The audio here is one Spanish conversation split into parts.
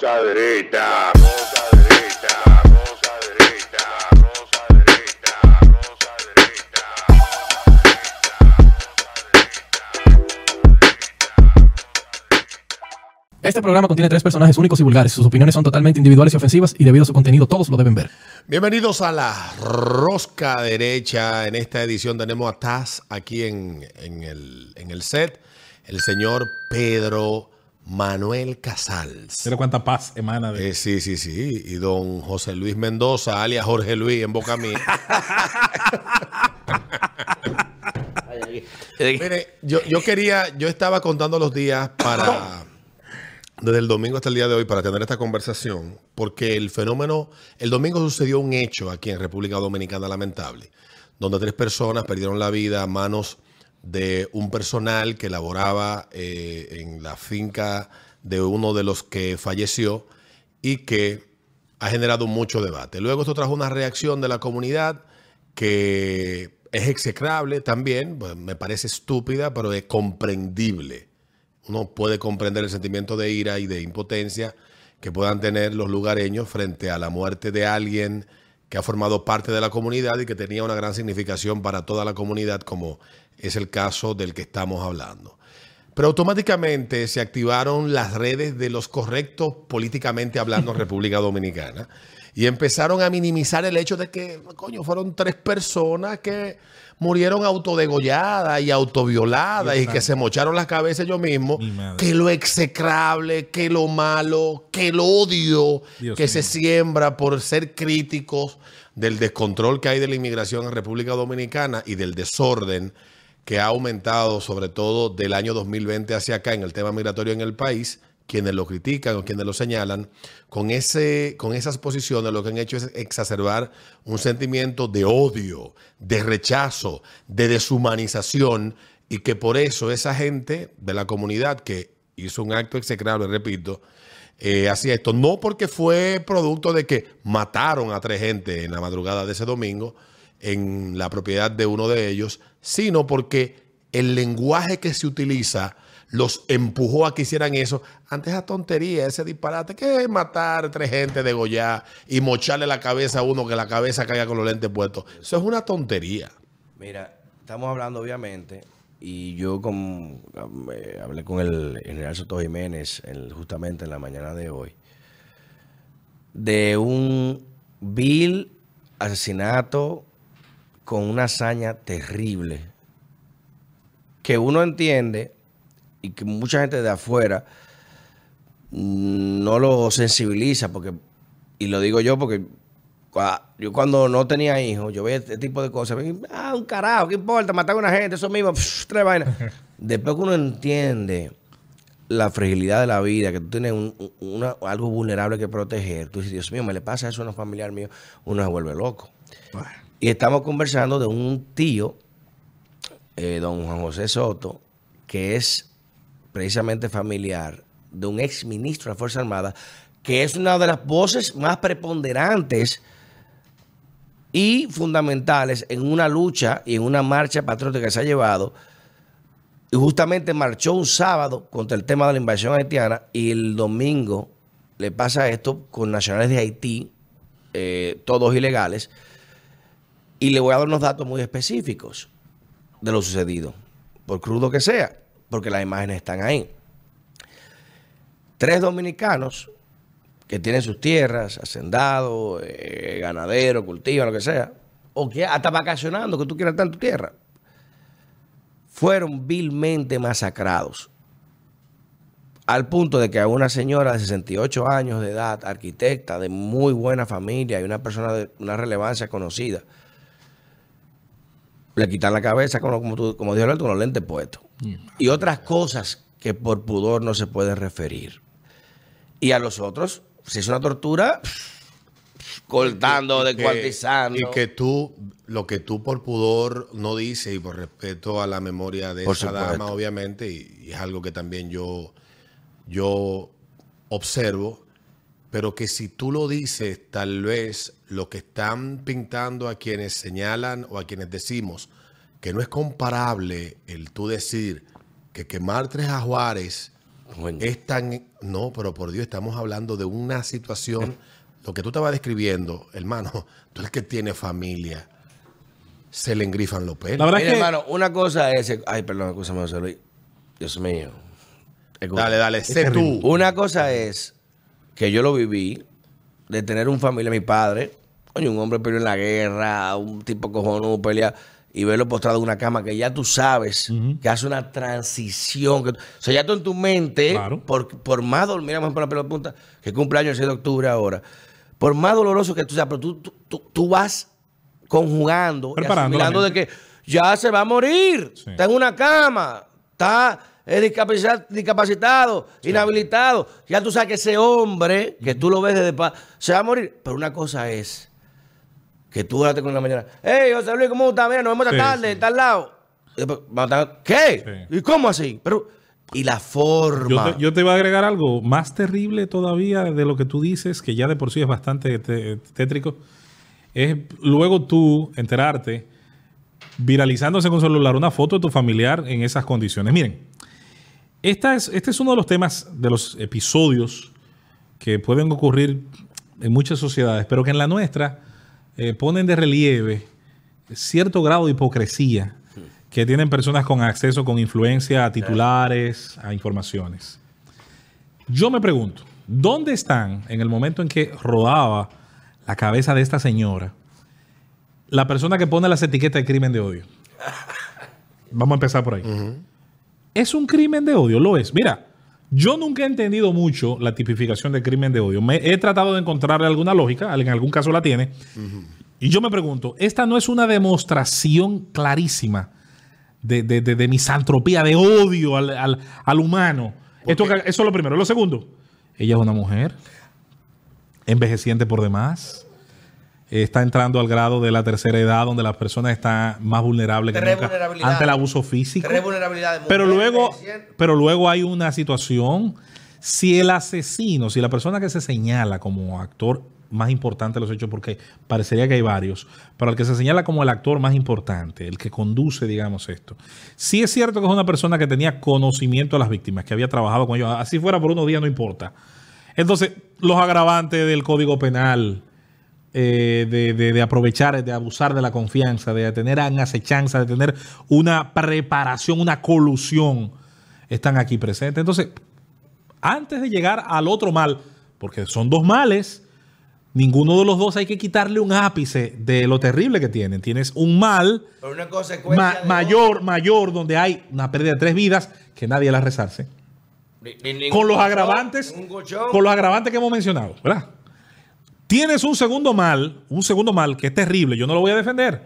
Rosa derecha, rosa derecha, rosa derecha, rosa derecha, rosa derecha. Este programa contiene tres personajes únicos y vulgares. Sus opiniones son totalmente individuales y ofensivas y debido a su contenido todos lo deben ver. Bienvenidos a la Rosca Derecha. En esta edición tenemos a Taz aquí en, en el, en el set. El señor Pedro Manuel Casals. Mira cuánta paz emana de. Eh, sí, sí, sí. Y don José Luis Mendoza, alias Jorge Luis, en boca mía. Mire, yo, yo quería, yo estaba contando los días para, desde el domingo hasta el día de hoy, para tener esta conversación, porque el fenómeno, el domingo sucedió un hecho aquí en República Dominicana lamentable, donde tres personas perdieron la vida a manos de un personal que laboraba eh, en la finca de uno de los que falleció y que ha generado mucho debate. Luego esto trajo una reacción de la comunidad que es execrable también, pues, me parece estúpida, pero es comprendible. Uno puede comprender el sentimiento de ira y de impotencia que puedan tener los lugareños frente a la muerte de alguien que ha formado parte de la comunidad y que tenía una gran significación para toda la comunidad, como es el caso del que estamos hablando. Pero automáticamente se activaron las redes de los correctos políticamente hablando en República Dominicana y empezaron a minimizar el hecho de que, coño, fueron tres personas que murieron autodegolladas y autovioladas y que se mocharon las cabezas ellos mismos, que lo execrable, que lo malo, que el odio Dios que se siembra por ser críticos del descontrol que hay de la inmigración en República Dominicana y del desorden que ha aumentado sobre todo del año 2020 hacia acá en el tema migratorio en el país, quienes lo critican o quienes lo señalan, con, ese, con esas posiciones lo que han hecho es exacerbar un sentimiento de odio, de rechazo, de deshumanización y que por eso esa gente de la comunidad que hizo un acto execrable, repito, eh, hacía esto, no porque fue producto de que mataron a tres gente en la madrugada de ese domingo en la propiedad de uno de ellos, sino porque el lenguaje que se utiliza los empujó a que hicieran eso ante esa tontería, ese disparate, que es matar tres gente, degollar y mocharle la cabeza a uno que la cabeza caiga con los lentes puestos. Eso es una tontería. Mira, estamos hablando obviamente, y yo con, eh, hablé con el general Soto Jiménez justamente en la mañana de hoy, de un vil asesinato con una hazaña terrible, que uno entiende y que mucha gente de afuera no lo sensibiliza, porque, y lo digo yo porque yo cuando no tenía hijos, yo veía este tipo de cosas, ah, un carajo, ¿qué importa? Matar a una gente, eso mismo, tres vainas. Después que uno entiende la fragilidad de la vida, que tú tienes un- una- algo vulnerable que proteger, tú dices, Dios mío, me le pasa eso a un familiar mío, uno se vuelve loco. Y estamos conversando de un tío, eh, don Juan José Soto, que es precisamente familiar de un ex ministro de la Fuerza Armada, que es una de las voces más preponderantes y fundamentales en una lucha y en una marcha patriótica que se ha llevado. Y justamente marchó un sábado contra el tema de la invasión haitiana y el domingo le pasa esto con nacionales de Haití, eh, todos ilegales. Y le voy a dar unos datos muy específicos de lo sucedido, por crudo que sea, porque las imágenes están ahí. Tres dominicanos que tienen sus tierras, hacendados, eh, ganaderos, lo que sea, o que hasta vacacionando, que tú quieras estar en tu tierra, fueron vilmente masacrados. Al punto de que a una señora de 68 años de edad, arquitecta, de muy buena familia y una persona de una relevancia conocida, le quitan la cabeza, con, lo- como, tú- como dijo Alberto, con los lentes puestos. Y otras cosas que por pudor no se puede referir. Y a los otros, si es una tortura, cortando, descuartizando. Y que tú, lo que tú por pudor no dices y por respeto a la memoria de Por esa supuesto. dama, obviamente, y, y es algo que también yo, yo observo, pero que si tú lo dices, tal vez lo que están pintando a quienes señalan o a quienes decimos que no es comparable el tú decir que quemar tres ajuares Coño. es tan... No, pero por Dios, estamos hablando de una situación, lo que tú estabas describiendo, hermano, tú el que tiene familia, se le engrifan los pelos. La verdad Mira, es que hermano, una cosa es. Ay, perdón, escúchame, José Luis. Dios mío. Dale, dale, sé tú. Una cosa es que yo lo viví, de tener un familia, mi padre, coño, un hombre peleó en la guerra, un tipo cojonudo pelea, y verlo postrado en una cama que ya tú sabes que hace una transición. Que, o sea, ya tú en tu mente, Claro. por, por más doloroso, mira, por la pelota punta, que cumpleaños el 6 de octubre ahora, por más doloroso que tú seas, pero tú, tú, tú- vas conjugando, y asimilando de que ya se va a morir, Sí. está en una cama, está discapaci- discapacitado, inhabilitado. Ya tú sabes que ese hombre, que tú lo ves desde pa- se va a morir. Pero una cosa es que tú date con la mañana, hey, José Luis, ¿cómo estás? Mira, nos vemos esta Sí, tarde, en tal lado. ¿Qué? ¿Y cómo así? Pero, y la forma. yo te, yo te voy a agregar algo más terrible todavía de lo que tú dices, que ya de por sí es bastante te- tétrico. Es luego tú enterarte, viralizándose con celular, una foto de tu familiar en esas condiciones. Miren, esta es, este es uno de los temas, de los episodios que pueden ocurrir en muchas sociedades, pero que en la nuestra eh, ponen de relieve cierto grado de hipocresía que tienen personas con acceso, con influencia a titulares, a informaciones. Yo me pregunto, ¿dónde están en el momento en que rodaba la cabeza de esta señora la persona que pone las etiquetas de crimen de odio? Vamos a empezar por ahí. ¿Es un crimen de odio? Lo es. Mira, yo nunca he entendido mucho la tipificación de crimen de odio. Me he tratado de encontrarle alguna lógica, en algún caso la tiene. Y yo me pregunto, ¿esta no es una demostración clarísima de, de- de- de misantropía, de odio al, al- al humano? Esto, eso es lo primero. Lo segundo, ella es una mujer envejeciente por demás. Está entrando al grado de la tercera edad, donde la persona está más vulnerable que nunca ante el abuso físico. Pero luego, pero luego hay una situación. Si el asesino, si la persona que se señala como actor más importante de los hechos, porque parecería que hay varios, pero el que se señala como el actor más importante, el que conduce, digamos, esto. Si es cierto que es una persona que tenía conocimiento de las víctimas, que había trabajado con ellos, así fuera por unos días, no importa. Entonces, los agravantes del Código Penal, eh, de, de- de aprovechar, de abusar de la confianza, de tener una acechanza, de tener una preparación, una colusión, están aquí presentes. Entonces, antes de llegar al otro mal, porque son dos males, ninguno de los dos hay que quitarle un ápice de lo terrible que tienen. Tienes un mal una ma- mayor, mayor, donde hay una pérdida de tres vidas que nadie la rezarse Ni- ni- ningún con los agravantes, con los agravantes que hemos mencionado, ¿verdad? Tienes un segundo mal, un segundo mal que es terrible. Yo no lo voy a defender,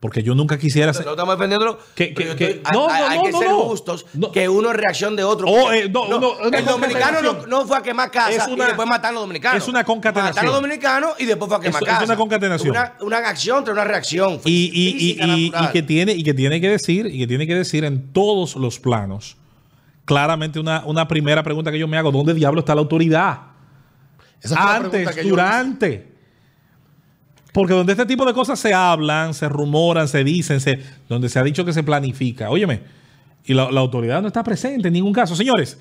porque yo nunca quisiera No ser. estamos defendiendo. Que- que- yo que- estoy- no, hay, no, hay no, que no, ser no. justos No. que uno es reacción de otro. Oh, eh, no, No, no, el dominicano no, no fue a quemar casa Es una- y después matar a los dominicanos. es una concatenación. Matar a los dominicanos y después fue a quemar Es- es casa. una concatenación. Una, una acción tras una reacción. Y, y- y- y- que tiene, y que tiene que decir, y que tiene que decir en todos los planos. Claramente, una, una primera pregunta que yo me hago: ¿dónde diablo está la autoridad? Esa fue la pregunta Antes, yo durante. Porque donde este tipo de cosas se hablan, se rumoran, se dicen, se, donde se ha dicho que se planifica. Óyeme, y la, la autoridad no está presente en ningún caso. Señores,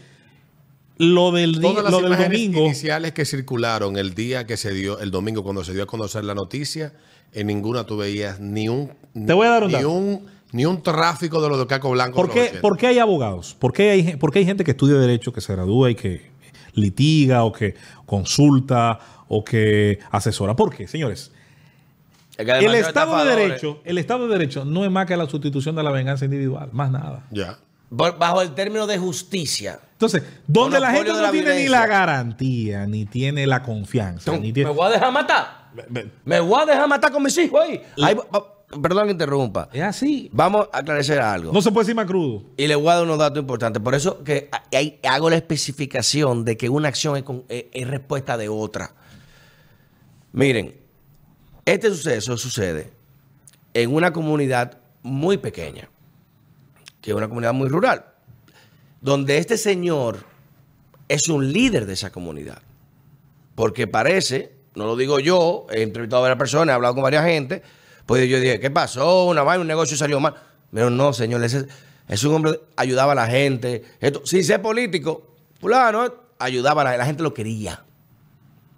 lo del, Todas las lo del domingo. iniciales que circularon el día que se dio, el domingo cuando se dio a conocer la noticia, en ninguna tú veías ni un, Te voy a dar un ni un, ni un tráfico de los de Caco Blanco. ¿Por qué, 80. por qué hay abogados? ¿Por qué hay, por qué hay gente que estudia Derecho, que se gradúa y que litiga o que consulta o que asesora? ¿Por qué, señores? Es que hay El Estado de. Derecho, el Estado de Derecho no es más que la sustitución de la venganza individual, más nada. Ya. Bajo el término de justicia. Entonces, donde la gente no la tiene ni la garantía, ni tiene la confianza, ni ¿Me voy a dejar matar? ¿Me voy a dejar matar con mis hijos ahí? Ahí va- va- perdón que interrumpa. Es así. Vamos a aclarecer algo. No se puede decir más crudo. Y le voy a dar unos datos importantes. Por eso que hay- hago la especificación de que una acción es, con- es- es respuesta de otra. Miren, este suceso sucede en una comunidad muy pequeña, que es una comunidad muy rural, donde este señor es un líder de esa comunidad. Porque parece, no lo digo yo, he entrevistado a varias personas, he hablado con varias gente, pues yo dije, ¿qué pasó? Una vaina, un negocio salió mal. Pero no, señor, ese es un hombre, ayudaba a la gente. Esto, sin ser político, fulano ayudaba, a la, la gente lo quería.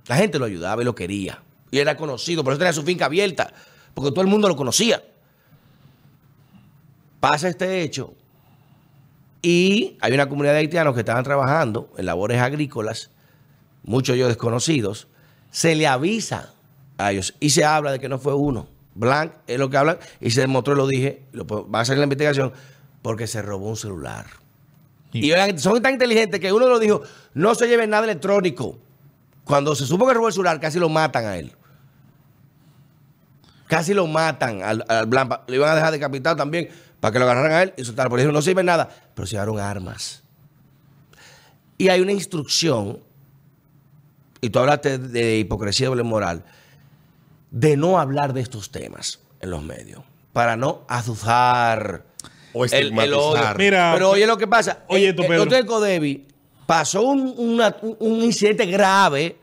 La gente lo ayudaba y lo quería. Y era conocido, por eso tenía su finca abierta, porque todo el mundo lo conocía. Pasa este hecho y hay una comunidad de haitianos que estaban trabajando en labores agrícolas, muchos de desconocidos, se le avisa a ellos y se habla de que no fue uno. Blanc es lo que hablan y se demostró, lo dije, lo, va a salir la investigación, porque se robó un celular. Y son tan inteligentes que uno lo dijo, no se lleve nada electrónico. Cuando se supo que robó el celular, casi lo matan a él. Casi lo matan al, al Blanc. Lo iban a dejar decapitado también para que lo agarraran a él y soltaran. Por eso no sirve nada, pero se llevaron armas. Y hay una instrucción, y tú hablaste de hipocresía y doble moral, de no hablar de estos temas en los medios, para no azuzar O el, el estigmatizar. odio. Mira, Pero oye lo que pasa. Oye, el, tú, el Pedro. hotel Codevi pasó un, una- un- un incidente grave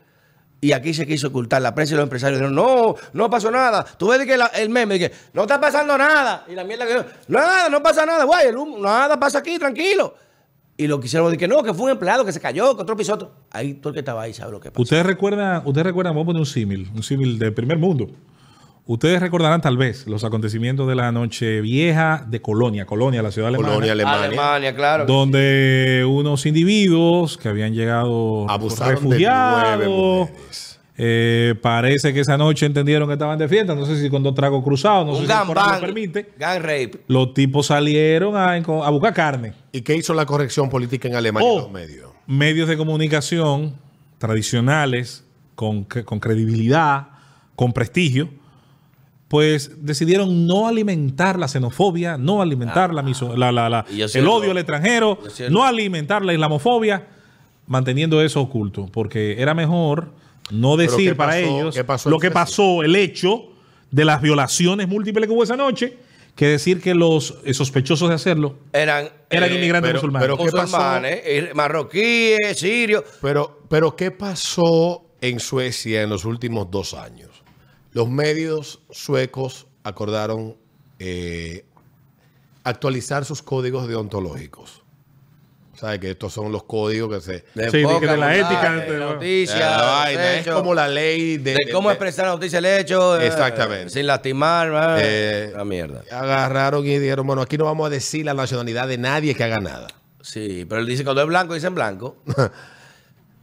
y aquí se quiso ocultar. La prensa y los empresarios dijeron, no, no pasó nada. Tú ves que la- el meme, que no está pasando nada. Y la mierda que nada, no pasa nada, güey, el humo, nada pasa aquí, tranquilo. Y lo quisieron decir que no, que fue un empleado que se cayó, que otro pisó otro. Ahí todo el que estaba ahí sabe lo que pasó. Ustedes recuerdan, ustedes recuerdan, vamos a poner un símil, un símil del primer mundo. Ustedes recordarán tal vez los acontecimientos de la noche vieja de Colonia, Colonia, la ciudad alemana, Colonia, Alemania. Alemania, claro. donde unos individuos que habían llegado Abusaron de refugiados, nueve mujeres. Eh, parece que esa noche entendieron que estaban de fiesta, no sé si con dos tragos cruzados, no un sé si el lo permite. gang rape. Los tipos salieron a, a buscar carne. ¿Y qué hizo la corrección política en Alemania Oh. en los medios? medios de comunicación tradicionales, con, cre- con credibilidad, con prestigio, pues decidieron no alimentar la xenofobia, no alimentar la, miso- la- el odio al extranjero, no alimentar la islamofobia, manteniendo eso oculto, porque era mejor no ¿Pero decir para pasó? ellos ¿Qué pasó lo que pasó, el hecho de las violaciones múltiples que hubo esa noche, que decir que los eh, sospechosos de hacerlo Eran, eran eh, inmigrantes pero- musulmanes. pero- ¿qué pasó? musulmanes, eh, marroquíes, sirios. Pero, pero ¿qué pasó en Suecia en los últimos dos años? Los medios suecos acordaron eh, actualizar sus códigos deontológicos. ¿Sabes? Que estos son los códigos que se... De Sí, de la ética, de La vaina, es como la ley de... de cómo de- expresar la noticia el hecho. eh, Exactamente. sin lastimar. ¿verdad? Eh, la mierda. Agarraron y dijeron, bueno, aquí no vamos a decir la nacionalidad de nadie que haga nada. Sí, pero él dice cuando es blanco, dicen blanco.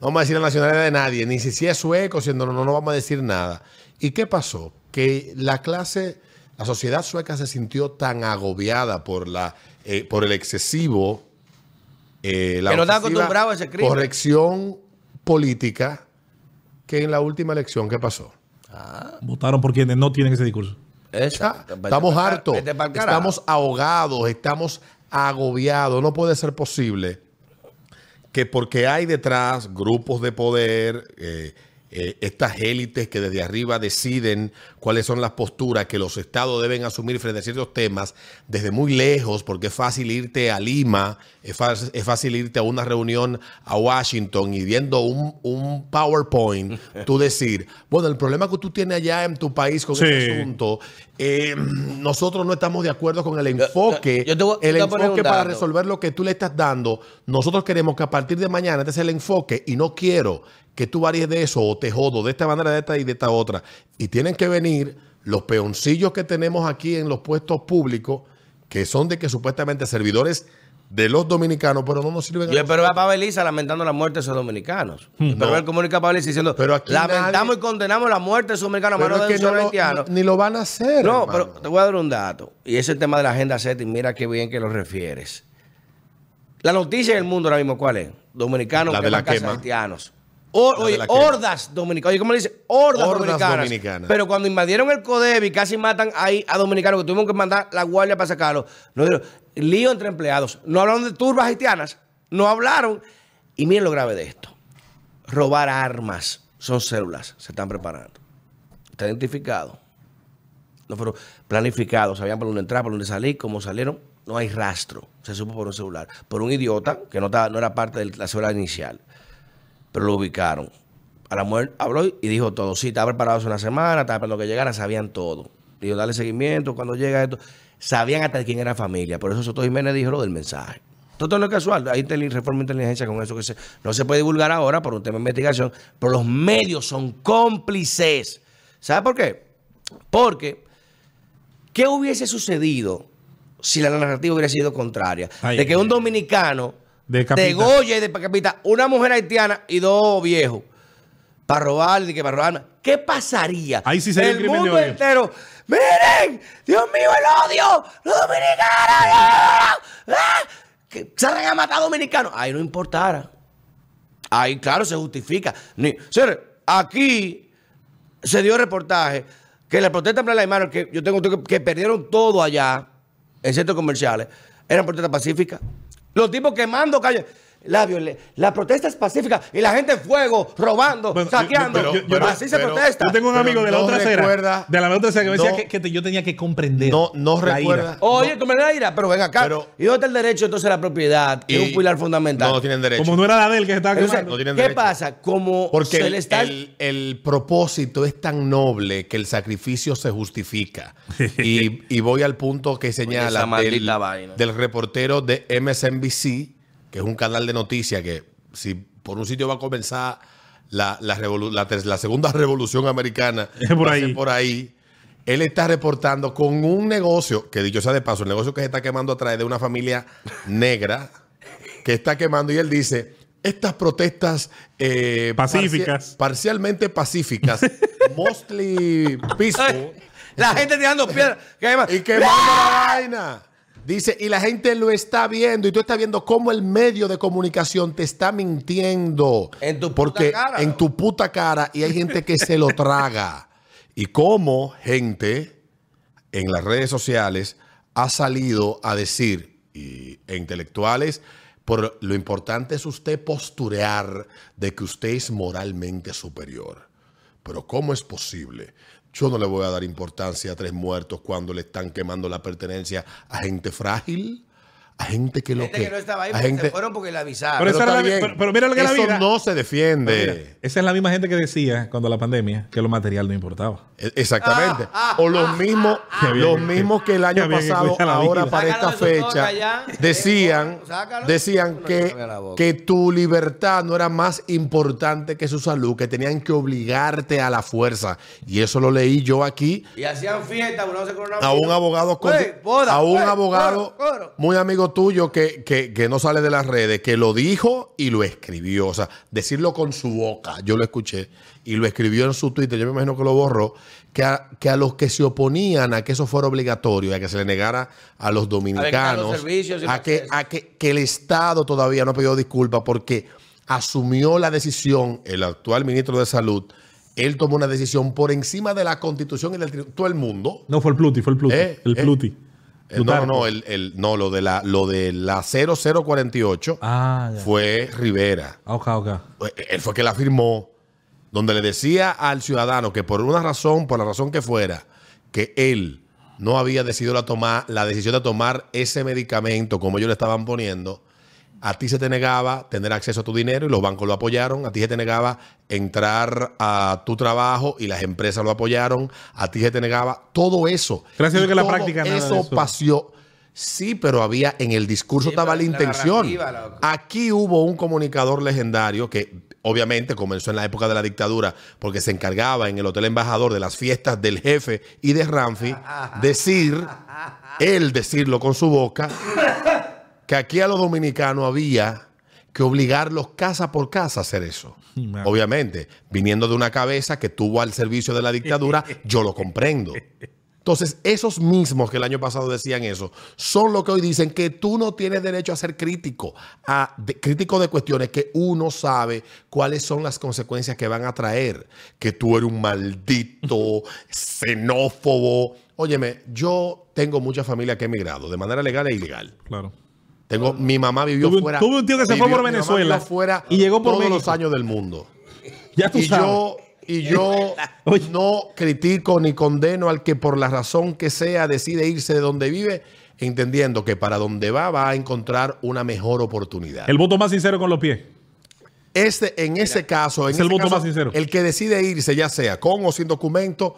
No vamos a decir la nacionalidad de nadie, ni si, si es sueco, si no, no, no vamos a decir nada. ¿Y qué pasó? Que la clase, la sociedad sueca se sintió tan agobiada por, la, eh, por el excesivo, eh, la Que no está acostumbrado a ese crimen. corrección política, que en la última elección, ¿qué pasó? Votaron por quienes no tienen ese discurso. Ah, estamos hartos, estamos ahogados, estamos agobiados. No puede ser posible que porque hay detrás grupos de poder, eh, eh, estas élites que desde arriba deciden cuáles son las posturas que los estados deben asumir frente a ciertos temas desde muy lejos, porque es fácil irte a Lima, es, es fácil irte a una reunión a Washington y viendo un, un PowerPoint, tú decir, bueno, el problema que tú tienes allá en tu país con Sí. ese asunto, eh, nosotros no estamos de acuerdo con el enfoque, yo el te poner enfoque para resolver lo que tú le estás dando. Nosotros queremos que a partir de mañana este sea el enfoque y no quiero que tú varíes de eso o te jodo de esta manera, de esta y de esta otra. Y tienen que venir los peoncillos que tenemos aquí en los puestos públicos, que son de que supuestamente servidores de los dominicanos, pero no nos sirven. Yo espero a. Pabeliza lamentando la muerte de esos dominicanos. Espero ver comunica a Pabeliza diciendo, Pero aquí lamentamos nadie- y condenamos la muerte de esos dominicanos, Pero mano es de que no haitianos. ni lo van a hacer. No, hermano. pero te voy a dar un dato. Y ese es el tema de la agenda y mira qué bien que lo refieres. La noticia del mundo ahora mismo, ¿cuál es? Dominicanos La que de la quema. haitianos. Oye, hordas dominicanas. Oye, ¿cómo le dice? Hordas, Hordas dominicanas. dominicanas. Pero cuando invadieron el CODEBI, casi matan ahí a dominicanos que tuvimos que mandar la guardia para sacarlos. No lío entre empleados. No hablaron de turbas haitianas. No hablaron. Y miren lo grave de esto. Robar armas. Son células. Se están preparando. Está identificado. No fueron planificados. Sabían por dónde entrar, por dónde salir, cómo salieron. No hay rastro. Se supo por un celular. Por un idiota que no, estaba- no era parte de la célula inicial. Pero lo ubicaron. A la mujer habló y dijo todo. Sí, estaba preparado hace una semana, estaba esperando que llegara, sabían todo. Dijo, dale seguimiento cuando llega esto. Sabían hasta quién era familia. Por eso Soto Jiménez dijo lo del mensaje. Todo no es casual. Hay reforma de inteligencia con eso que se, no se puede divulgar ahora por un tema de investigación, pero los medios son cómplices. ¿Sabe por qué? Porque, ¿qué hubiese sucedido si la narrativa hubiera sido contraria? Ay, de que un dominicano Decapita. degolla y decapita una mujer haitiana y dos viejos para robar, que para robar. ¿Qué pasaría? Ahí sí sería un el crimen de mundo odio. entero. Miren, Dios mío, el odio, los dominicanos. ¡ah! Que salen a matar dominicanos. Ahí no importara. Ahí, claro, se justifica. Ni, aquí se dio reportaje que la protesta en Plaza Mayor, que yo tengo que, que perdieron todo allá en centros comerciales, eran protestas pacíficas. Los tipos quemando calles. La, violen- la protesta es pacífica y la gente en fuego, robando, Bueno, saqueando. yo- yo- yo- así se protesta. Yo tengo un amigo de la no otra acera. recuerda- De la otra acera que me decía no- que, que te- yo tenía que comprender. No, no la recuerda. ira. Oye, tú me la ira, pero ven acá. Pero- ¿Y dónde está el derecho entonces a la propiedad? Que es un pilar fundamental. No, no tienen derecho. Como no era la de él que se estaba Entonces, quemando. no ¿Qué derecho. pasa? Como Porque se el, le está... el- el propósito es tan noble que el sacrificio se justifica. y, y voy al punto que señala del, del reportero de MSNBC, que es un canal de noticias que si por un sitio va a comenzar la, la, revolu- la ter- la segunda revolución americana, por ahí. por ahí. Él está reportando con un negocio, que dicho sea de paso, el negocio que se está quemando a través de una familia negra que está quemando y él dice, estas protestas eh, Pacíficas. parcia- parcialmente pacíficas, mostly peaceful, La gente tirando piedras. y quemando la vaina. Dice, y la gente lo está viendo, y tú estás viendo cómo el medio de comunicación te está mintiendo. En tu puta porque cara, En tu puta cara, y hay gente que se lo traga. Y cómo gente en las redes sociales ha salido a decir, y, e intelectuales, por lo importante es usted posturear de que usted es moralmente superior. Pero ¿cómo es posible? Yo no le voy a dar importancia a tres muertos cuando le están quemando la pertenencia a gente frágil, a gente que lo gente que... que no estaba ahí porque gente- se fueron porque le avisaron. Pero esa está era la- bien. pero- pero mira lo que es la Eso vida. no se defiende. Mira, esa es la misma gente que decía cuando la pandemia que lo material no importaba. E- Exactamente. o los mismos, Qué bien los mismos que el año pasado, ahora para esta fecha, ya. decían, Sácalo. decían No que, que tu libertad no era más importante que su salud, que tenían que obligarte a la fuerza. Y eso lo leí yo aquí Y hacían fiesta, se a un abogado, con- boda, a un abogado muy amigo tuyo que, que- que no sale de las redes, que lo dijo y lo escribió. O sea, decirlo con su boca, yo lo escuché, y lo escribió en su Twitter, yo me imagino que lo borró, que a, que a los que se oponían a que eso fuera obligatorio, a que se le negara a los dominicanos, los a, que, a que, que el Estado todavía no ha pedido disculpas porque asumió la decisión, el actual ministro de Salud, él tomó una decisión por encima de la constitución y del todo el mundo. No fue el Pluti, fue el Pluti. Eh, el eh. Pluti. Eh, No, no, no, el, el- no, lo de la, lo de la 0048 Ah, fue Rivera. Ok, ok. Eh, Él fue que la firmó, donde le decía al ciudadano que por una razón, por la razón que fuera, que él no había decidido la, tomar, la decisión de tomar ese medicamento como ellos le estaban poniendo, a ti se te negaba tener acceso a tu dinero y los bancos lo apoyaron, a ti se te negaba entrar a tu trabajo y las empresas lo apoyaron, a ti se te negaba todo eso. Gracias a Dios que la práctica nada de eso pasió. Sí, pero había en el discurso Sí, estaba la intención. Aquí hubo un comunicador legendario que obviamente comenzó en la época de la dictadura porque se encargaba en el Hotel Embajador de las fiestas del jefe y de Ramfi decir, él decirlo con su boca, que aquí a los dominicanos había que obligarlos casa por casa a hacer eso. Obviamente, viniendo de una cabeza que tuvo al servicio de la dictadura, yo lo comprendo. Entonces, esos mismos que el año pasado decían eso, son los que hoy dicen que tú no tienes derecho a ser crítico, a de- crítico de cuestiones que uno sabe cuáles son las consecuencias que van a traer, que tú eres un maldito xenófobo. Óyeme, yo tengo mucha familia que ha emigrado de manera legal e ilegal. Claro. Tengo, mi mamá vivió Tuve fuera. tuve un tío que se fue por Venezuela fuera y llegó por todos los años del mundo. Ya tú Y sabes. yo, y yo no critico ni condeno al que por la razón que sea decide irse de donde vive, entendiendo que para donde va va a encontrar una mejor oportunidad. El voto más sincero con los pies. Este, en ese caso, en Es el voto caso, más sincero. el que decide irse, ya sea con o sin documento,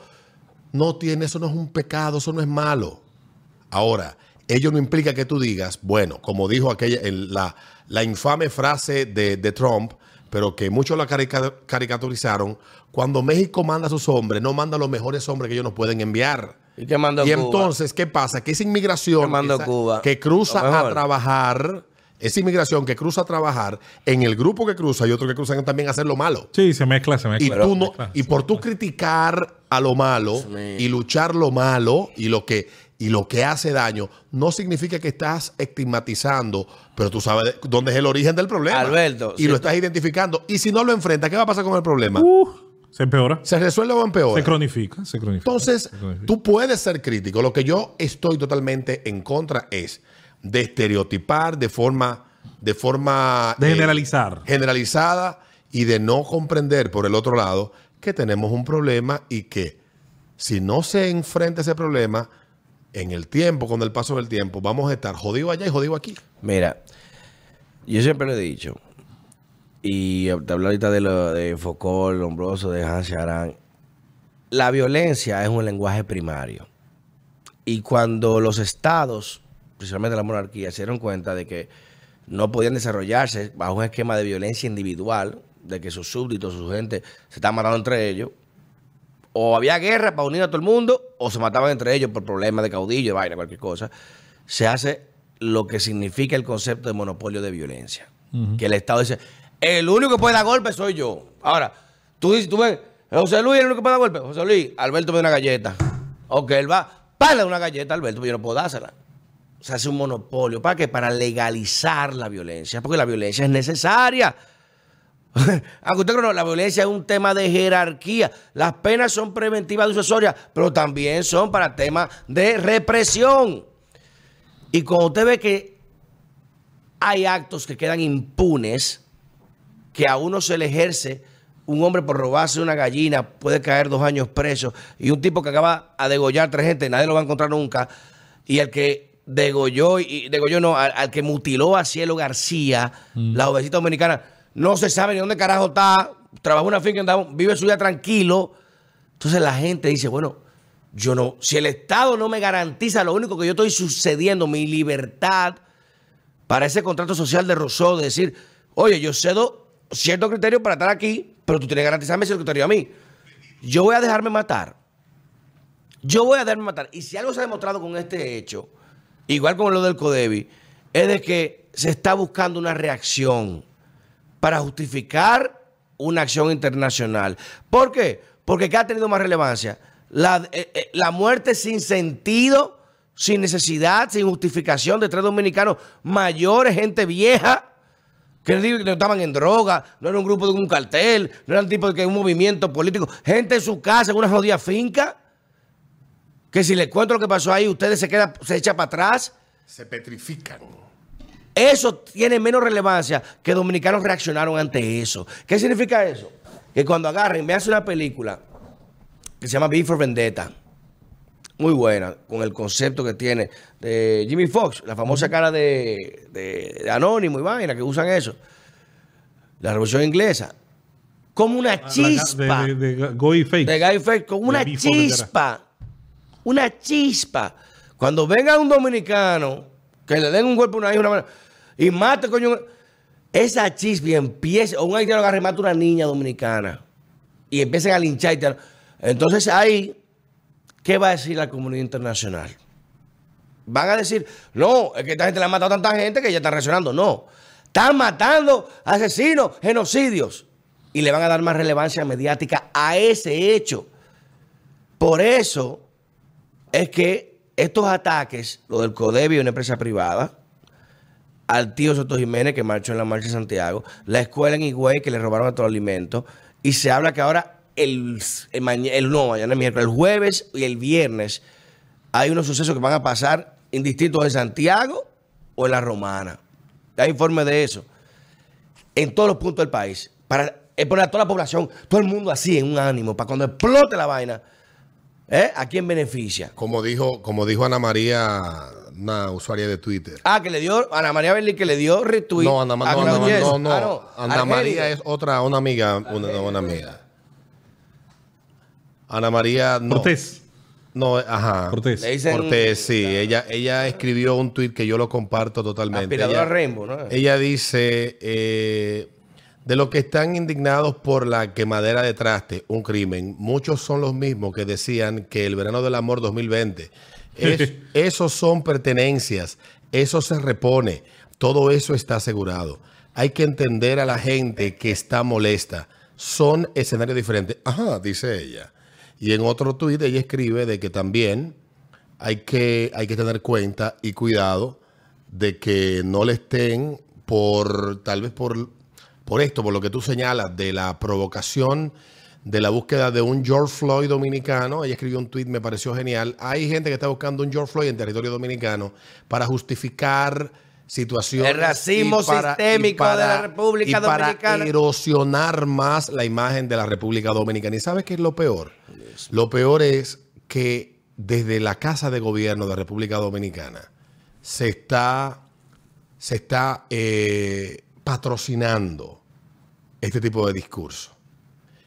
no tiene, eso no es un pecado, eso no es malo. Ahora, ello no implica que tú digas, bueno, como dijo aquella, el- la, la infame frase de, de Trump, pero que muchos la carica- caricaturizaron, cuando México manda a sus hombres, no manda a los mejores hombres que ellos nos pueden enviar. ¿Y qué mandó Y Cuba? entonces, ¿qué pasa? Que esa inmigración ¿Qué mandó esa- Cuba? que cruza a trabajar, esa inmigración que cruza a trabajar, en el grupo que cruza y otro que cruzan también a hacer lo malo. Sí, se mezcla, se Y, mezcla. tú no, Mezcla. y por tú criticar a lo malo y luchar lo malo y lo que y lo que hace daño, no significa que estás estigmatizando, pero tú sabes de- dónde es el origen del problema. Alberto, Y sí. lo estás identificando. Y si no lo enfrentas, ¿qué va a pasar con el problema? Uh, se empeora. ¿Se resuelve o empeora? Se cronifica, se cronifica. Entonces, Se cronifica. tú puedes ser crítico. Lo que yo estoy totalmente en contra es de estereotipar de forma, de forma De eh, generalizar. generalizada y de no comprender por el otro lado que tenemos un problema y que si no se enfrenta ese problema en el tiempo, con el paso del tiempo, vamos a estar jodido allá y jodido aquí. Mira, yo siempre lo he dicho, y te hablo ahorita de, lo, de Foucault, Lombroso, de Hans Charan, la violencia es un lenguaje primario. Y cuando los estados, principalmente la monarquía, se dieron cuenta de que no podían desarrollarse bajo un esquema de violencia individual, de que sus súbditos, su gente, se estaban matando entre ellos, o había guerra para unir a todo el mundo, o se mataban entre ellos por problemas de caudillo, de vaina, cualquier cosa, se hace lo que significa el concepto de monopolio de violencia. Que el Estado dice, el único que puede dar golpe soy yo. Ahora, tú dices, tú ves, José Luis es el único que puede dar golpe. José Luis, Alberto me da una galleta. Ok, él va, pala una galleta Alberto, pero yo no puedo dársela. Se hace un monopolio. ¿Para qué? Para legalizar la violencia, porque la violencia es necesaria. Aunque usted la violencia es un tema de jerarquía. Las penas son preventivas y sucesorias, pero también son para temas de represión. Y cuando usted ve que hay actos que quedan impunes, que a uno se le ejerce, un hombre por robarse una gallina puede caer dos años preso, y un tipo que acaba a degollar tres gente, nadie lo va a encontrar nunca, y el que degolló, y degolló no, al, al que mutiló a Cielo García, la jovencita dominicana, no se sabe ni dónde carajo está, trabaja una finca, vive su vida tranquilo. Entonces la gente dice, bueno, yo no, si el Estado no me garantiza lo único que yo estoy sucediendo, mi libertad, para ese contrato social de Rousseau, de decir, oye, yo cedo ciertos criterios para estar aquí, pero tú tienes que garantizarme ese criterio a mí. Yo voy a dejarme matar. Yo voy a dejarme matar. Y si algo se ha demostrado con este hecho, igual como lo del Codevi, es de que se está buscando una reacción para justificar una acción internacional. ¿Por qué? Porque ¿qué ha tenido más relevancia? La, eh, eh, la muerte sin sentido, sin necesidad, sin justificación de tres dominicanos mayores, gente vieja, que no estaban en droga, no era un grupo de un cartel, no era un tipo de un movimiento político, gente en su casa, en una jodida finca, que si les cuento lo que pasó ahí, ustedes se quedan, se echan para atrás. Se petrifican. Eso tiene menos relevancia que dominicanos reaccionaron ante eso. ¿Qué significa eso? Que cuando agarren, me hace una película que se llama V for Vendetta. Muy buena, con el concepto que tiene de Jimmy Fox, la famosa cara de, de- de Anónimo y vaina, que usan eso. La Revolución Inglesa. Como una chispa De, de, Guy Fawkes con una Before chispa. Una chispa. Cuando venga un dominicano que le den un golpe a una hija una mano, y mate, coño, esa chispa empieza, o un haitiano agarre mata a una niña dominicana y empiecen a linchar. Entonces ahí, ¿qué va a decir la comunidad internacional? Van a decir, no, es que esta gente le ha matado a tanta gente que ya está reaccionando. No, están matando asesinos, genocidios. Y le van a dar más relevancia mediática a ese hecho. Por eso es que estos ataques, lo del Codebi, una empresa privada, al tío Soto Jiménez que marchó en la marcha de Santiago, la escuela en Higüey que le robaron a alimento, y se habla que ahora el, el, no, mañana es miércoles, el jueves y el viernes hay unos sucesos que van a pasar indistintos en Santiago o en la Romana. Hay informes de eso. En todos los puntos del país. Para poner a toda la población, todo el mundo así en un ánimo, para cuando explote la vaina, ¿eh? ¿a quién beneficia? Como dijo, como dijo Ana María, una usuaria de Twitter. Ah, que le dio, Ana María Berli, que le dio retweet. No, Ana, no, Ana, no, no. Ah, Ana Argelia. María es otra, una amiga, una, una amiga. Ana María no. Cortés. No, ajá. Cortés. Le dicen- Cortés, sí. Ella, ella escribió un tuit que yo lo comparto totalmente. Aspiradora Ella- Rainbow, ¿no? Ella dice, eh, de los que están indignados por la quemadera de traste, un crimen, muchos son los mismos que decían que el verano del amor 2020, es- esos son pertenencias, eso se repone, todo eso está asegurado. Hay que entender a la gente que está molesta. Son escenarios diferentes. Ajá, dice ella. Y en otro tuit ella escribe de que también hay que, hay que tener cuenta y cuidado de que no le estén por, tal vez por, por esto, por lo que tú señalas, de la provocación de la búsqueda de un George Floyd dominicano. Ella escribió un tweet, me pareció genial. Hay gente que está buscando un George Floyd en territorio dominicano para justificar situaciones. El racismo para- sistémico de la República y para Dominicana. erosionar más la imagen de la República Dominicana. ¿Y sabes qué es lo peor? Lo peor es que desde la Casa de Gobierno de República Dominicana se está, se está eh, patrocinando este tipo de discurso.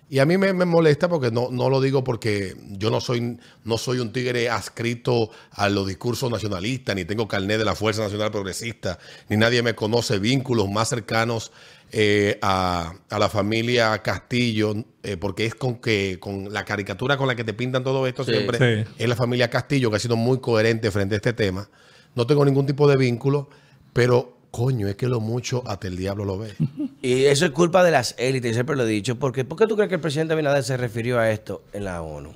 Y a mí me, me molesta porque no, no lo digo porque yo no soy, no soy un tigre adscrito a los discursos nacionalistas, ni tengo carnet de la Fuerza Nacional Progresista, ni nadie me conoce vínculos más cercanos eh, a, a la familia Castillo, eh, porque es con que con la caricatura con la que te pintan todo esto Sí. siempre Sí. es la familia Castillo, que ha sido muy coherente frente a este tema. No tengo ningún tipo de vínculo, pero coño, es que lo mucho hasta el diablo lo ve. Y eso es culpa de las élites, siempre lo he dicho. Porque, ¿Por qué tú crees que el presidente Abinader se refirió a esto en la ONU?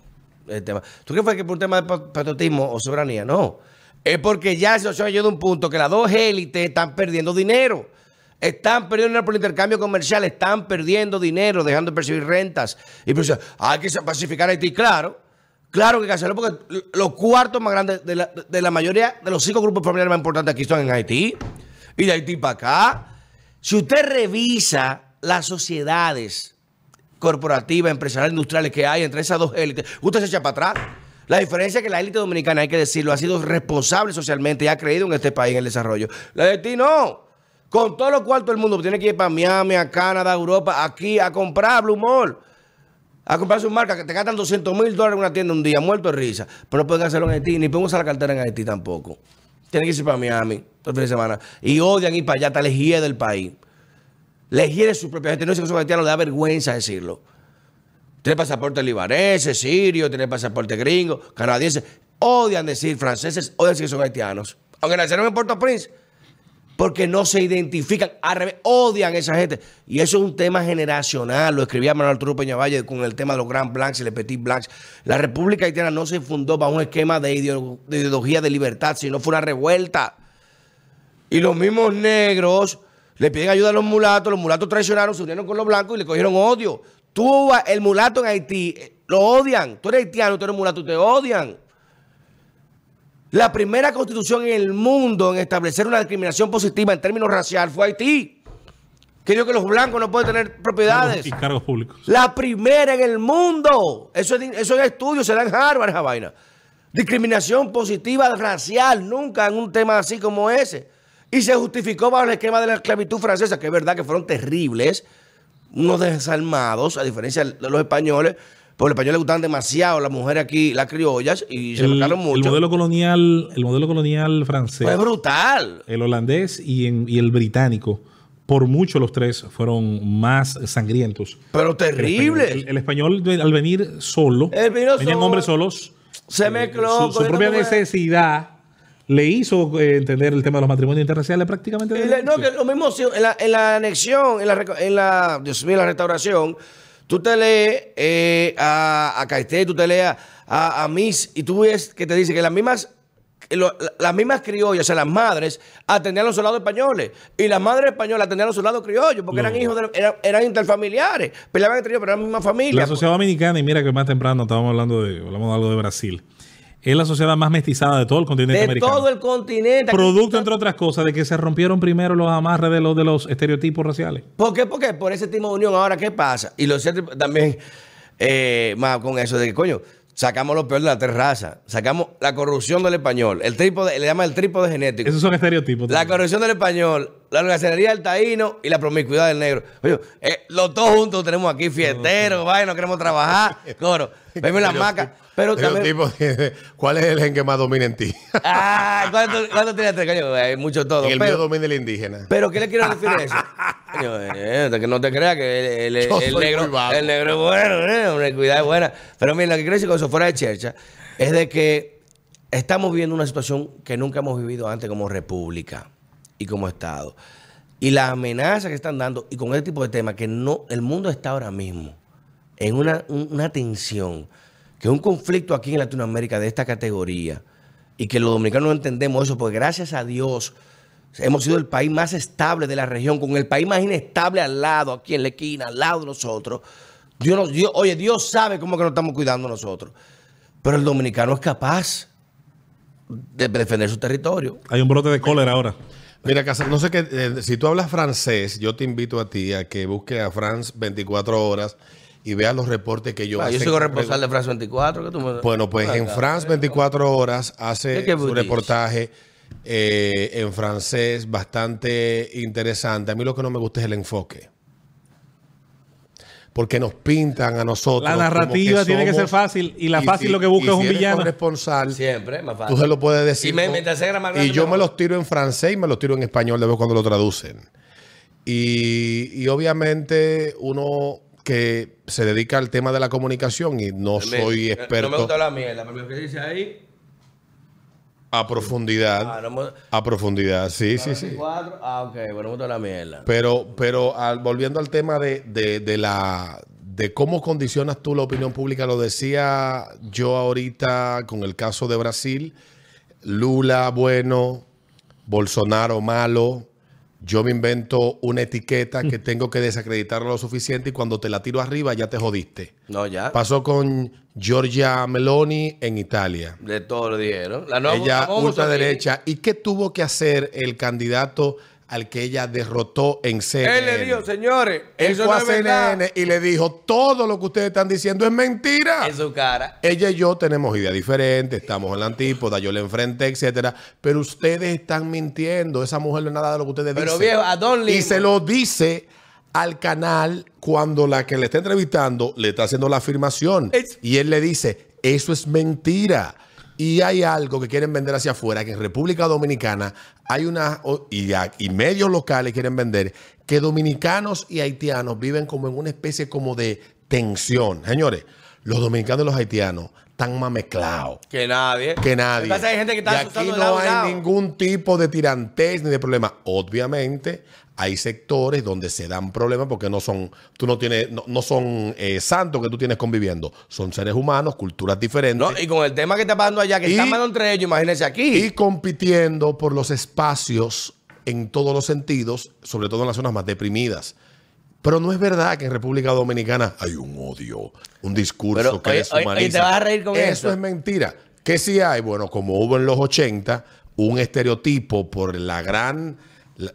¿Tú crees que fue que por un tema de pa- patriotismo o soberanía? No. Es porque ya se ha llegado a un punto que las dos élites están perdiendo dinero. Están perdiendo dinero por el intercambio comercial, están perdiendo dinero, dejando de percibir rentas. Y pues, hay que pacificar a Haití, claro. Claro que hay que hacerlo porque los cuartos más grandes de la mayoría de los cinco grupos familiares más importantes aquí están en Haití. Y de Haití para acá. Si usted revisa las sociedades corporativas, empresariales, industriales que hay entre esas dos élites, usted se echa para atrás. La diferencia es que la élite dominicana, hay que decirlo, ha sido responsable socialmente y ha creído en este país, en el desarrollo. La de Haití no. Con todos los cuartos del mundo, tiene que ir para Miami, Canadá, Europa, aquí, a comprar Blue Mall. A comprar sus marcas que te gastan 200 mil dólares en una tienda un día, muerto de risa. Pero no pueden hacerlo en Haití, ni pueden usar la cartera en Haití tampoco. Tienen que irse para Miami todo el fin de semana. Y odian ir para allá, hasta hiede del país. Les hiede su propia gente. No sé que son haitianos, le da vergüenza decirlo. Tiene pasaporte libanés, sirio, tiene pasaporte gringo, canadiense. Odian decir franceses, odian decir que son haitianos. Aunque nacieron en Puerto Prince, porque no se identifican, al revés, odian a esa gente. Y eso es un tema generacional, lo escribía Manuel Arturo Peñavalle con el tema de los Grand Blancs y los Petit Blancs. La República Haitiana no se fundó bajo un esquema de, ideo- de ideología de libertad, sino fue una revuelta. Y los mismos negros le piden ayuda a los mulatos, los mulatos traicionaron, se unieron con los blancos y le cogieron odio. Tú, el mulato en Haití, eh, lo odian. Tú eres haitiano, tú eres mulato, te odian. La primera constitución en el mundo en establecer una discriminación positiva en términos racial fue Haití. Que dijo que los blancos no pueden tener propiedades. Y cargos públicos. La primera en el mundo. Eso es, eso es estudio, se da en Harvard esa vaina. Discriminación positiva racial, nunca en un tema así como ese. Y se justificó bajo el esquema de la esclavitud francesa, que es verdad que fueron terribles, unos desalmados, a diferencia de los españoles, porque los españoles le gustaban demasiado las mujeres aquí, las criollas, y se El, marcaron el mucho. modelo colonial, el modelo colonial francés, Fue brutal. el holandés y, en- y el británico, por mucho los tres fueron más sangrientos. Pero que el español. El, al venir solo, venían solo. hombres solos. Se eh, mezcló. su, su propia necesidad le hizo eh, entender el tema de los matrimonios interraciales prácticamente. No, que lo mismo en la, en la anexión, en la, en la, Dios mío, en la restauración, tú te lees eh, a, a Caeté, tú te lees a, a, Miss, y tú ves que te dice que las mismas, las mismas criollas, o sea, las madres, atendían a los soldados españoles, y las madres españolas atendían a los soldados criollos, porque No. eran hijos, de, eran, eran interfamiliares, peleaban entre ellos, pero eran la misma familia. La sociedad dominicana, y mira que más temprano estábamos hablando de, hablamos de algo de Brasil, es la sociedad más mestizada de todo el continente de americano. todo el continente. Producto, entre otras cosas, de que se rompieron primero los amarres de los, de los estereotipos raciales. ¿Por qué? Porque por ese tipo de unión, ahora, ¿qué pasa? Y lo cierto también, eh, más con eso de que, coño, sacamos lo peor de la terraza, sacamos la corrupción del español, el trípode, le llaman el trípode genético. Esos son estereotipos. La también. corrupción del español, la organizaría del taíno y la promiscuidad del negro. Oye, eh, los dos juntos tenemos aquí fiesteros, vaya, no queremos trabajar, coro. Vemos las macas. Pero también. tipo, ¿Cuál es el gen que más domina en ti? Ah, ¿cuánto, cuánto tienes tres, coño? Hay mucho todo. En el mío Pero, domina el indígena. pero, ¿qué le quiero decir a eso? Coño, eh, que no te creas que el, negro, el negro es bueno, eh, una cuidad es buena. Pero mira, lo que quiero decir con eso fuera de chercha es de que estamos viviendo una situación que nunca hemos vivido antes como república y como Estado. Y las amenazas que están dando y con este tipo de temas que no el mundo está ahora mismo en una, un- una tensión, que un conflicto aquí en Latinoamérica de esta categoría y que los dominicanos no entendemos eso, porque gracias a Dios hemos sido el país más estable de la región, con el país más inestable al lado, aquí en la esquina, al lado de nosotros. Dios nos, Dios, oye, Dios sabe cómo que nos estamos cuidando nosotros. Pero el dominicano es capaz de defender su territorio. Hay un brote de cólera ahora. Mira, Casa, no sé qué, eh, si tú hablas francés, yo te invito a ti a que busques a France 24 horas y veas los reportes que Ah, yo hacen. soy corresponsal de France 24. que tú me- Bueno, pues en. France 24 horas ¿Qué hace su reportaje eh, en francés bastante interesante. A mí lo que no me gusta es el enfoque. Porque nos pintan a nosotros. La como narrativa tiene que ser fácil, y la fácil si- lo que busca y es un si villano. corresponsal, Siempre, más fácil. Tú se lo puedes decir. Y me- con- mientras sea más grande, y yo me los tiro en francés y me los tiro en español de vez cuando lo traducen. Y, y obviamente uno que se dedica al tema de la comunicación y no soy No me experto gusta la mierda, pero lo que dice ahí. a profundidad. Ah, no me- A profundidad, sí, sí, sí. 24, Ah, ok, bueno, me gusta la mierda. Pero, pero al- volviendo al tema de, de- de la de cómo condicionas tú la opinión pública, lo decía yo ahorita con el caso de Brasil, Lula bueno, Bolsonaro malo, yo me invento una etiqueta que tengo que desacreditarla lo suficiente y cuando te la tiro arriba ya te jodiste. No, ya. Pasó con Giorgia Meloni en Italia. De todo lo dijeron. La nueva- ella ultraderecha. ¿Y qué tuvo que hacer el candidato al que ella derrotó en CNN? Él le dijo, señores, Él eso fue no a es verdad. CNN y le dijo, todo lo que ustedes están diciendo es mentira. En su cara. Ella y yo tenemos ideas diferentes, estamos en la antípoda, yo le enfrenté, etcétera, pero ustedes están mintiendo. Esa mujer no es nada de lo que ustedes Pero dicen. viejo, a Don Y Limón. se lo dice al canal cuando la que le está entrevistando le está haciendo la afirmación. Es- Y él le dice, eso es mentira. Y hay algo que quieren vender hacia afuera, que en República Dominicana hay una, y, medios locales quieren vender, que dominicanos y haitianos viven como en una especie como de tensión. Señores, los dominicanos y los haitianos están más mezclados Que nadie. que nadie. Hay gente que está y aquí no hay lado. ningún tipo de tirantez ni de problema. Obviamente hay sectores donde se dan problemas porque no son, tú no tienes, no, no son eh, santos que tú tienes conviviendo. Son seres humanos, culturas diferentes. No, y con el tema que está pasando allá, que Y- están entre ellos, imagínense aquí. y compitiendo por los espacios en todos los sentidos, sobre todo en las zonas más deprimidas. Pero no es verdad que en República Dominicana hay un odio, un discurso Pero, que oye, deshumaniza. oye, te vas a reír con eso. eso. es mentira. ¿Qué sí hay? Bueno, como hubo en los 80, un estereotipo por la gran,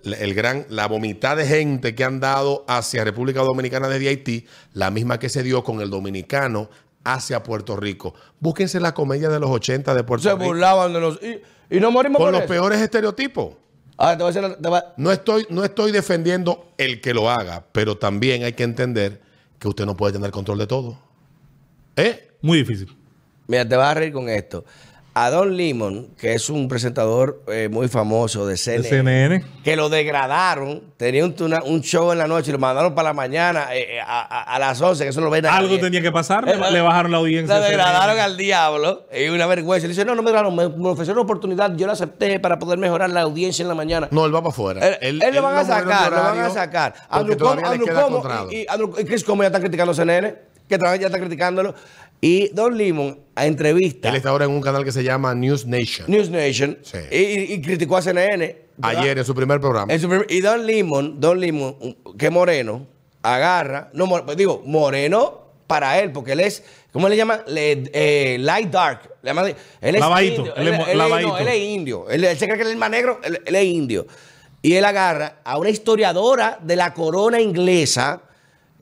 la, el gran, la vomitada de gente que han dado hacia República Dominicana desde Haití, la misma que se dio con el dominicano hacia Puerto Rico. Búsquense la comedia de los 80 de Puerto se Rico. burlaban de los. Y, y no morimos Con por los eso. peores estereotipos. Ahora te voy a decir. te va- No estoy, no estoy defendiendo el que lo haga, pero también hay que entender que usted no puede tener control de todo. ¿Eh? Muy difícil. Mira, te vas a reír con esto. A Don Lemon, que es un presentador eh, muy famoso de De CNN, CNN. que lo degradaron, tenía un, un show en la noche y lo mandaron para la mañana eh, eh, a, a- a las 11, que eso lo ven Algo tenía que pasar. Le, Eh, le bajaron la audiencia. Lo degradaron CNN. al diablo. Y una vergüenza. Le dice, no, no me degradaron. Me, me ofrecieron una oportunidad. Yo la acepté para poder mejorar la audiencia en la mañana. No, él va para afuera. Él, él lo van a no sacar, lo van a sacar. Andrew y, y Andrew- y Chris Cuomo ya están criticando CNN, que también ya están criticándolo. Y Don Lemon, a entrevista, Él está ahora en un canal que se llama News Nation. News Nation, Sí. y, criticó a CNN. ¿verdad? Ayer en su primer programa. En su primer- y Don Lemon, Don Lemon, que moreno, agarra, no, pues digo, moreno para él, porque él es, ¿cómo le llaman? Le- eh, light dark. Le llaman- él es Lavadito, indio. él no, él es indio. Él, él se cree que él es el más negro, él, él es indio. Y él agarra a una historiadora de la corona inglesa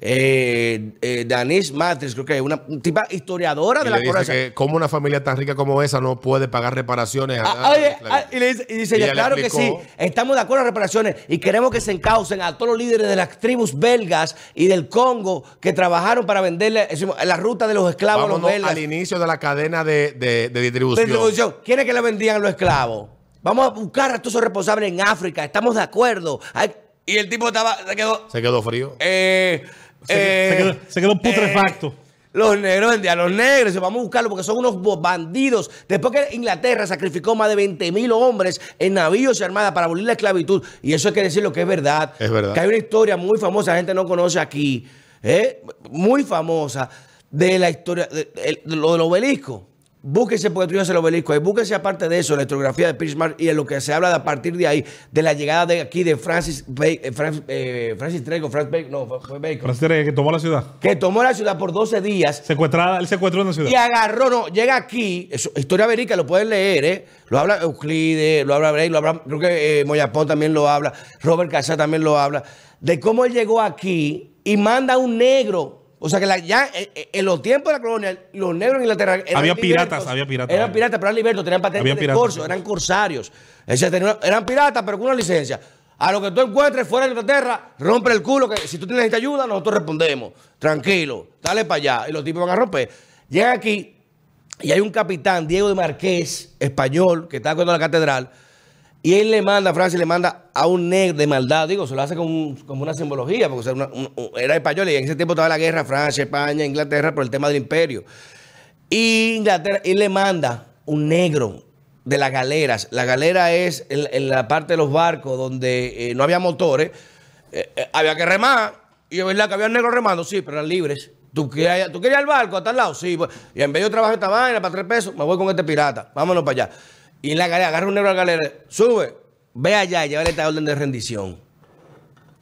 eh, eh, Danis Matrix, creo que es una tipa historiadora Y de la dice que como una familia tan rica como esa no puede pagar reparaciones. a- Ah, a- oye, a- ah, y, le dice, y dice Y ella, ella le claro que sí, estamos de acuerdo en reparaciones y queremos que se encaucen a todos los líderes de las tribus belgas y del Congo que trabajaron para venderle decimos, la ruta de los esclavos a los belgas. al inicio de la cadena de, de- de de distribución. distribución. ¿Quiénes que le vendían a los esclavos? Vamos a buscar a todos esos responsables en África, estamos de acuerdo. Ay, y el tipo estaba, se quedó... Se quedó frío. eh, Se, eh, se quedó, se quedó putrefacto. eh, los negros vendían a los negros, vamos a buscarlos porque son unos bandidos. Después que Inglaterra sacrificó más de 20 mil hombres en navíos y armadas para abolir la esclavitud, y eso hay que decir lo que es verdad. Es verdad. Que hay una historia muy famosa, la gente no conoce aquí, ¿eh? muy famosa, de la historia, de, el- de lo del obelisco. Búsquese porque tú ya el obelisco. ahí. Búsquese aparte de eso, la historiografía de Pittsburgh y en lo que se habla de a partir de ahí, de la llegada de aquí de Francis, Ba- eh, Francis, eh, Francis Drake o Francis Bacon, no, fue, Bacon, Francis Drake, que tomó la ciudad. que tomó la ciudad por 12 días Secuestrada, él secuestró en la ciudad. y agarró, no, llega aquí, eso, historia verídica, lo pueden leer, ¿eh? Lo habla Euclides, lo habla Bray, lo habla, creo que eh, Moyapón también lo habla, Robert Casá también lo habla, de cómo él llegó aquí y manda a un negro. O sea que la- ya eh, eh, en los tiempos de la colonia, los negros en Inglaterra eran Había libertos. piratas, había piratas. Eran piratas, pero eran libertos, tenían patentes Había de piratas, corso, eran corsarios. Tenían- eran piratas, pero con una licencia. A lo que tú encuentres fuera de Inglaterra, rompe el culo, que si tú tienes ayuda, nosotros respondemos. Tranquilo, dale para allá. Y los tipos van a romper. Llegan aquí y hay un capitán, Diego de Marqués, español, que está cuidando la catedral. Y él le manda, Francia le manda a un negro de maldad, digo, se lo hace como, como una simbología, porque era español y en ese tiempo estaba la guerra Francia, España, Inglaterra por el tema del imperio. Y Inglaterra, él le manda un negro de las galeras. La galera es en, la parte de los barcos donde eh, no había motores, eh, eh, había que remar. Y es verdad que había negros remando, sí, pero eran libres. ¿Tú querías, ¿Tú querías el barco hasta el lado? Sí. pues, y en vez de yo trabajar esta vaina para tres pesos, me voy con este pirata. Vámonos para allá. Y en la galera, agarra un negro a la galera, sube, ve allá y llévale esta orden de rendición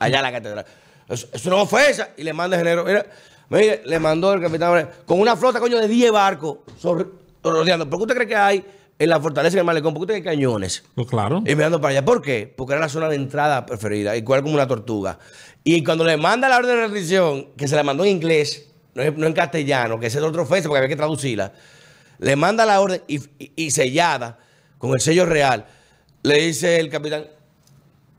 allá a la catedral. Es, es una ofensa. Y le manda el género. Mira, mire, le mandó el capitán con una flota, coño, de 10 barcos rodeando. ¿Por qué usted cree que hay en la fortaleza en el malecón? ¿Por qué usted cree que hay cañones? Pues claro. Y mirando para allá. ¿Por qué? Porque era la zona de entrada preferida, igual como una tortuga. Y cuando le manda la orden de rendición, que se la mandó en inglés, no, en castellano, que ese es otro ofensa porque había que traducirla, le manda la orden y, y- y sellada con el sello real. Le dice el capitán,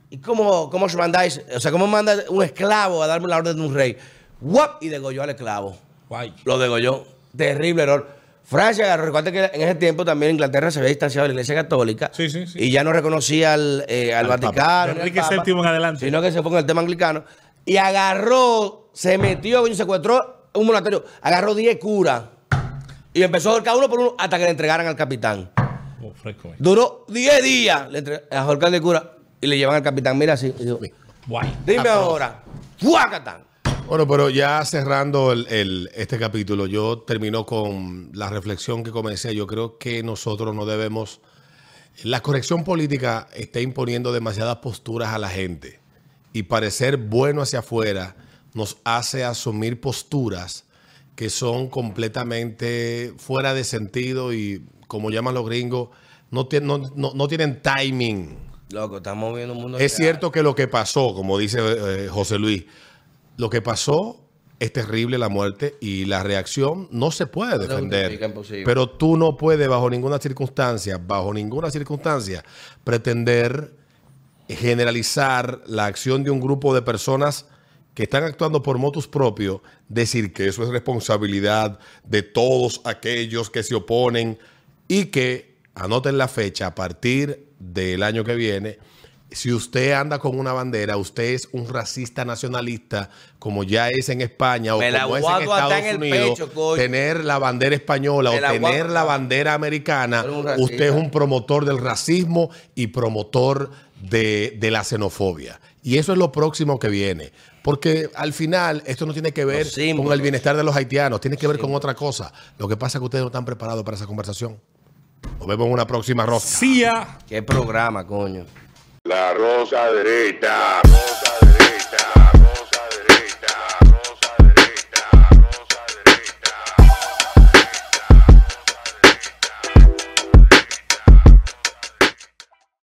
¿y cómo, cómo os mandáis? O sea, ¿cómo manda un esclavo a darme la orden de un rey? ¡Guap! Y degolló al esclavo. Guay. Lo degolló. Terrible error. Francia agarró, recuerda que en ese tiempo también Inglaterra se había distanciado de la Iglesia Católica Sí, sí, sí. y ya no reconocía al, eh, al. Vaticano. Enrique Papa, VII en adelante. Sino que se fue con el tema anglicano. Y agarró, se metió, y secuestró un monasterio, agarró 10 curas y empezó a ahorcar uno por uno hasta que le entregaran al capitán. Oh, fresco, eh. Duró 10 días le entre- a ahorcar de cura y le llevan al capitán. Mira así. y dijo, Guay. Dime ahora, ¡fuacatán! Bueno, pero ya cerrando el- el- este capítulo, yo termino con la reflexión que comencé. Yo creo que nosotros no debemos. La corrección política está imponiendo demasiadas posturas a la gente y parecer bueno hacia afuera nos hace asumir posturas que son completamente fuera de sentido y, como llaman los gringos, no, tien- no- no- no tienen timing. Loco, estamos viendo un mundo. Es real. cierto que lo que pasó, como dice eh, José Luis, lo que pasó es terrible la muerte y la reacción no se puede defender. Pero tú no puedes bajo ninguna circunstancia, bajo ninguna circunstancia, pretender generalizar la acción de un grupo de personas que están actuando por motus propio, decir que eso es responsabilidad de todos aquellos que se oponen y que anoten la fecha a partir del año que viene. Si usted anda con una bandera, usted es un racista nacionalista, como ya es en España o Me como es en Estados en el Unidos, pecho, tener la bandera española Me o la tener la bandera americana, usted es un promotor del racismo y promotor de, de la xenofobia. Y eso es lo próximo que viene. Porque al final esto no tiene que ver con el bienestar de los haitianos, tiene que ver con otra cosa. Lo que pasa es que ustedes no están preparados para esa conversación. Nos vemos en una próxima rosca. ¡Sia! ¡Qué programa, coño! La rosa derecha. La rosa derecha.